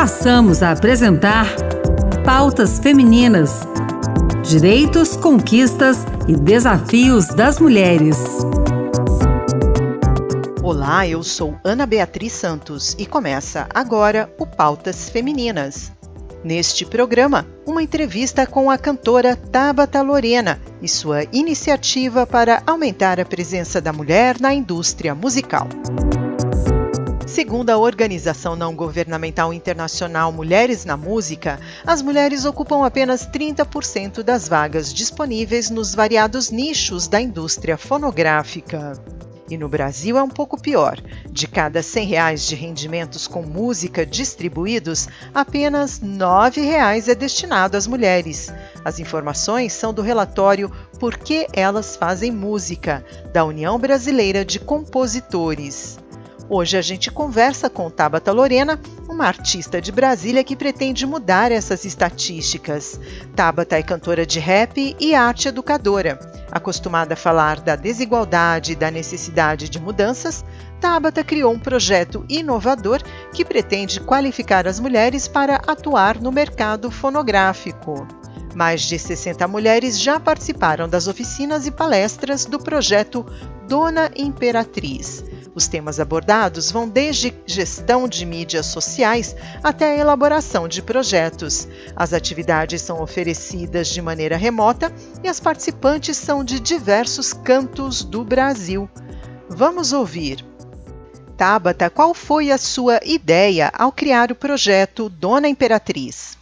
passamos a apresentar Pautas Femininas: Direitos, Conquistas e Desafios das Mulheres. Olá, eu sou Ana Beatriz Santos e começa agora o Pautas Femininas. Neste programa, uma entrevista com a cantora Tabata Lorena e sua iniciativa para aumentar a presença da mulher na indústria musical. Segundo a organização não governamental internacional Mulheres na Música, as mulheres ocupam apenas 30% das vagas disponíveis nos variados nichos da indústria fonográfica. E no Brasil é um pouco pior. De cada 100 reais de rendimentos com música distribuídos, apenas 9 reais é destinado às mulheres. As informações são do relatório Por que Elas Fazem Música, da União Brasileira de Compositores. Hoje a gente conversa com Tabata Lorena, uma artista de Brasília que pretende mudar essas estatísticas. Tabata é cantora de rap e arte educadora. Acostumada a falar da desigualdade e da necessidade de mudanças, Tabata criou um projeto inovador que pretende qualificar as mulheres para atuar no mercado fonográfico. Mais de 60 mulheres já participaram das oficinas e palestras do projeto Dona Imperatriz. Os temas abordados vão desde gestão de mídias sociais até a elaboração de projetos. As atividades são oferecidas de maneira remota e as participantes são de diversos cantos do Brasil. Vamos ouvir. Tabata, qual foi a sua ideia ao criar o projeto Dona Imperatriz?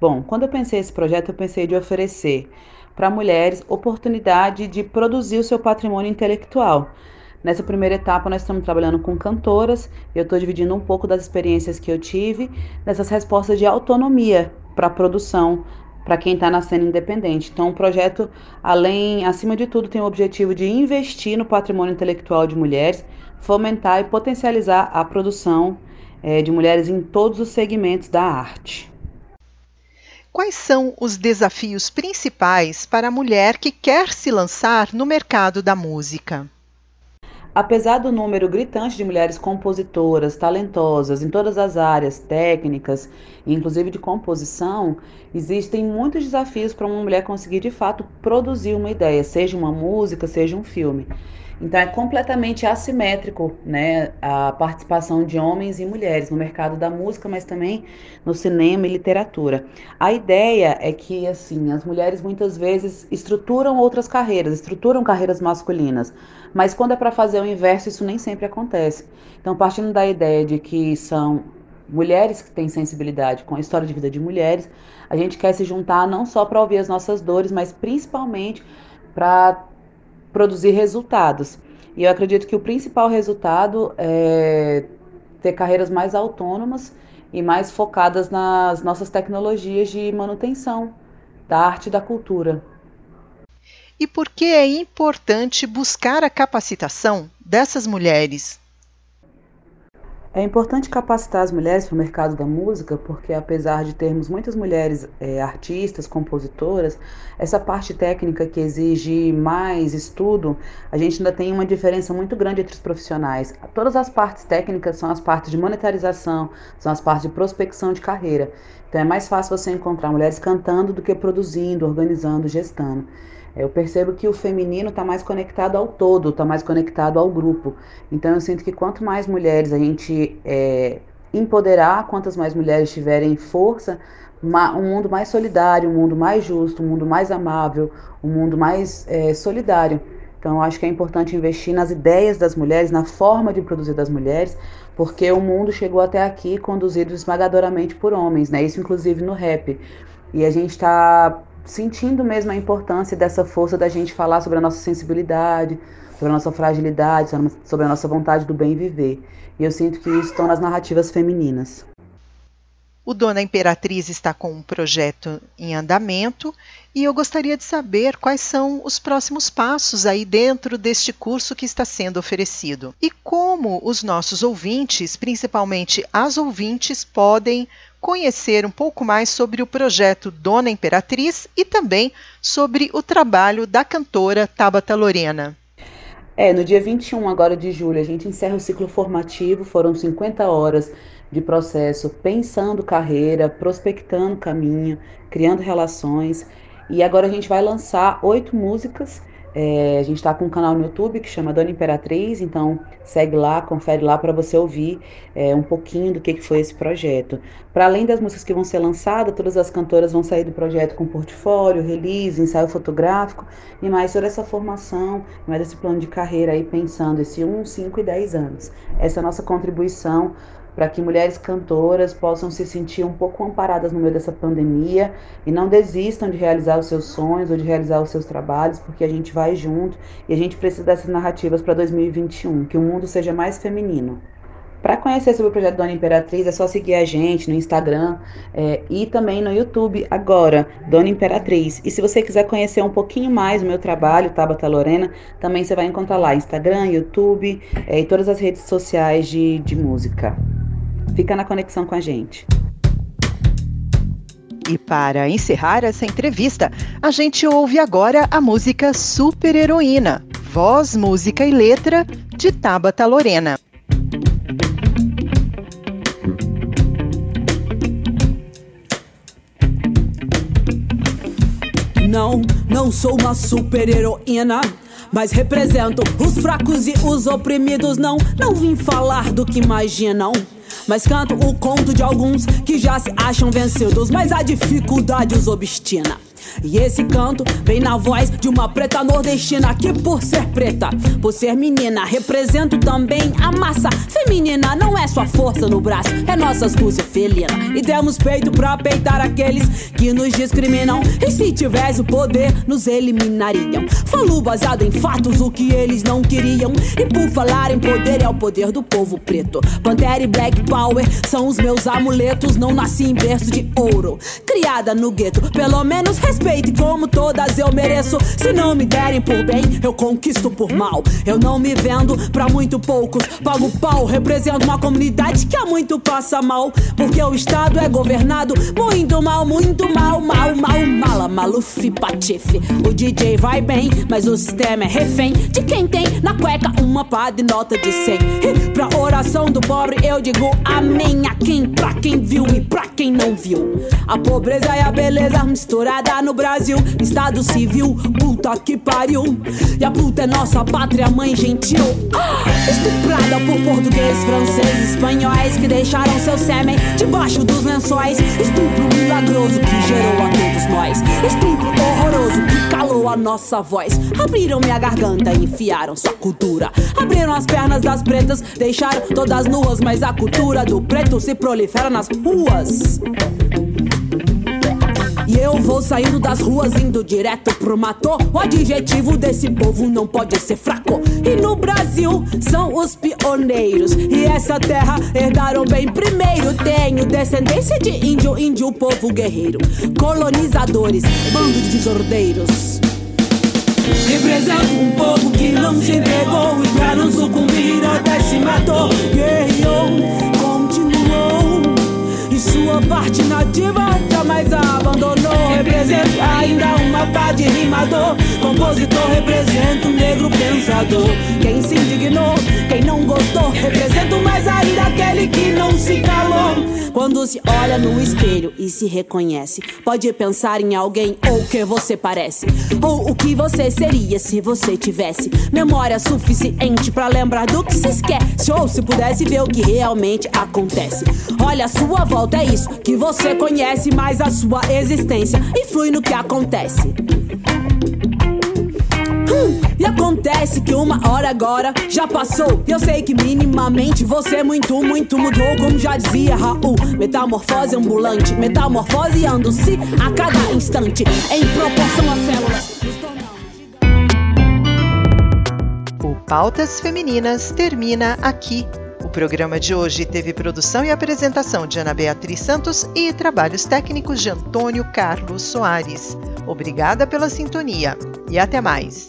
Bom, quando eu pensei esse projeto, eu pensei de oferecer para mulheres oportunidade de produzir o seu patrimônio intelectual Nessa primeira etapa, nós estamos trabalhando com cantoras. Eu estou dividindo um pouco das experiências que eu tive nessas respostas de autonomia para a produção, para quem está na cena independente. Então, o projeto, além, acima de tudo, tem o objetivo de investir no patrimônio intelectual de mulheres, fomentar e potencializar a produção é, de mulheres em todos os segmentos da arte. Quais são os desafios principais para a mulher que quer se lançar no mercado da música? Apesar do número gritante de mulheres compositoras, talentosas em todas as áreas técnicas, inclusive de composição, existem muitos desafios para uma mulher conseguir de fato produzir uma ideia, seja uma música, seja um filme. Então é completamente assimétrico, né, a participação de homens e mulheres no mercado da música, mas também no cinema e literatura. A ideia é que assim, as mulheres muitas vezes estruturam outras carreiras, estruturam carreiras masculinas, mas quando é para fazer o inverso, isso nem sempre acontece. Então, partindo da ideia de que são mulheres que têm sensibilidade com a história de vida de mulheres, a gente quer se juntar não só para ouvir as nossas dores, mas principalmente para produzir resultados. E eu acredito que o principal resultado é ter carreiras mais autônomas e mais focadas nas nossas tecnologias de manutenção da arte e da cultura. E por que é importante buscar a capacitação dessas mulheres? É importante capacitar as mulheres para o mercado da música, porque apesar de termos muitas mulheres é, artistas, compositoras, essa parte técnica que exige mais estudo, a gente ainda tem uma diferença muito grande entre os profissionais. Todas as partes técnicas são as partes de monetarização, são as partes de prospecção de carreira. Então é mais fácil você encontrar mulheres cantando do que produzindo, organizando, gestando. Eu percebo que o feminino está mais conectado ao todo, está mais conectado ao grupo. Então eu sinto que quanto mais mulheres a gente é, empoderar, quantas mais mulheres tiverem força, um mundo mais solidário, um mundo mais justo, um mundo mais amável, um mundo mais é, solidário. Então, acho que é importante investir nas ideias das mulheres, na forma de produzir das mulheres, porque o mundo chegou até aqui conduzido esmagadoramente por homens, né? Isso, inclusive, no rap. E a gente está sentindo mesmo a importância dessa força da gente falar sobre a nossa sensibilidade, sobre a nossa fragilidade, sobre a nossa vontade do bem viver. E eu sinto que isso estão nas narrativas femininas. O Dona Imperatriz está com um projeto em andamento e eu gostaria de saber quais são os próximos passos aí dentro deste curso que está sendo oferecido e como os nossos ouvintes, principalmente as ouvintes, podem conhecer um pouco mais sobre o projeto Dona Imperatriz e também sobre o trabalho da cantora Tabata Lorena. É, no dia 21 agora de julho, a gente encerra o ciclo formativo, foram 50 horas de processo pensando carreira, prospectando caminho, criando relações. E agora a gente vai lançar oito músicas é, a gente está com um canal no YouTube que chama Dona Imperatriz, então segue lá, confere lá para você ouvir é, um pouquinho do que, que foi esse projeto. Para além das músicas que vão ser lançadas, todas as cantoras vão sair do projeto com portfólio, release, ensaio fotográfico e mais toda essa formação, mais esse plano de carreira aí pensando esse 1, 5 e 10 anos. Essa é a nossa contribuição para que mulheres cantoras possam se sentir um pouco amparadas no meio dessa pandemia e não desistam de realizar os seus sonhos ou de realizar os seus trabalhos, porque a gente vai junto e a gente precisa dessas narrativas para 2021, que o mundo seja mais feminino. Para conhecer sobre o projeto Dona Imperatriz, é só seguir a gente no Instagram é, e também no YouTube agora, Dona Imperatriz. E se você quiser conhecer um pouquinho mais o meu trabalho, Tabata Lorena, também você vai encontrar lá Instagram, YouTube é, e todas as redes sociais de, de música. Fica na conexão com a gente. E para encerrar essa entrevista, a gente ouve agora a música Super Heroína, voz, música e letra de Tabata Lorena. Não, não sou uma super heroína mas represento os fracos e os oprimidos. Não, não vim falar do que imaginam. Mas canto o conto de alguns que já se acham vencidos, mas a dificuldade os obstina. E esse canto vem na voz de uma preta nordestina que, por ser preta, por ser menina, represento também a massa feminina. Não é sua força no braço, é nossa astúcia felina. E temos peito pra peitar aqueles que nos discriminam. E se tivesse o poder, nos eliminariam. Falo baseado em fatos o que eles não queriam. E por falar em poder, é o poder do povo preto. Pantera e Black Power são os meus amuletos. Não nasci em berço de ouro, criada no gueto. Pelo menos respeito e como todas eu mereço. Se não me derem por bem, eu conquisto por mal. Eu não me vendo pra muito poucos. Pago pau, represento uma comunidade que há muito passa mal. Porque o Estado é governado muito mal, muito mal, mal, mal, mala, maluf, patife. O DJ vai bem, mas o sistema é refém de quem tem na cueca uma pá de nota de 100. E pra oração do pobre eu digo amém. A quem, pra quem viu e pra quem não viu. A pobreza e a beleza misturada no Brasil, Estado civil, puta que pariu. E a puta é nossa pátria, mãe gentil. Estuprada por português, francês, espanhóis que deixaram seu sêmen debaixo dos lençóis. Estupro milagroso que gerou a todos nós. Estupro nossa voz. Abriram minha garganta enfiaram sua cultura. Abriram as pernas das pretas, deixaram todas nuas, mas a cultura do preto se prolifera nas ruas. E eu vou saindo das ruas, indo direto pro mato. O adjetivo desse povo não pode ser fraco. E no Brasil são os pioneiros. E essa terra herdaram bem primeiro. Tenho descendência de índio, índio, povo guerreiro. Colonizadores, bando de desordeiros. Represento um povo que não se entregou e pra não sucumbir até se matou. Guerreou, continuou. E sua parte nativa jamais abandonou. Represento ainda uma pá de rimador. Compositor, represento um negro pensador. Quem se indignou, quem não gostou. Represento mais ainda aquele que não se calou. Quando se olha no espelho e se reconhece, pode pensar em alguém ou que você parece. Ou o que você seria se você tivesse memória suficiente para lembrar do que se esquece. Ou se pudesse ver o que realmente acontece. Olha a sua volta, é isso que você conhece, mas a sua existência influi no que acontece. Hum, e acontece que uma hora agora já passou. Eu sei que minimamente você muito, muito mudou. Como já dizia Raul, metamorfose ambulante, metamorfoseando-se a cada instante, em proporção às células. O Pautas Femininas termina aqui. O programa de hoje teve produção e apresentação de Ana Beatriz Santos e trabalhos técnicos de Antônio Carlos Soares. Obrigada pela sintonia e até mais.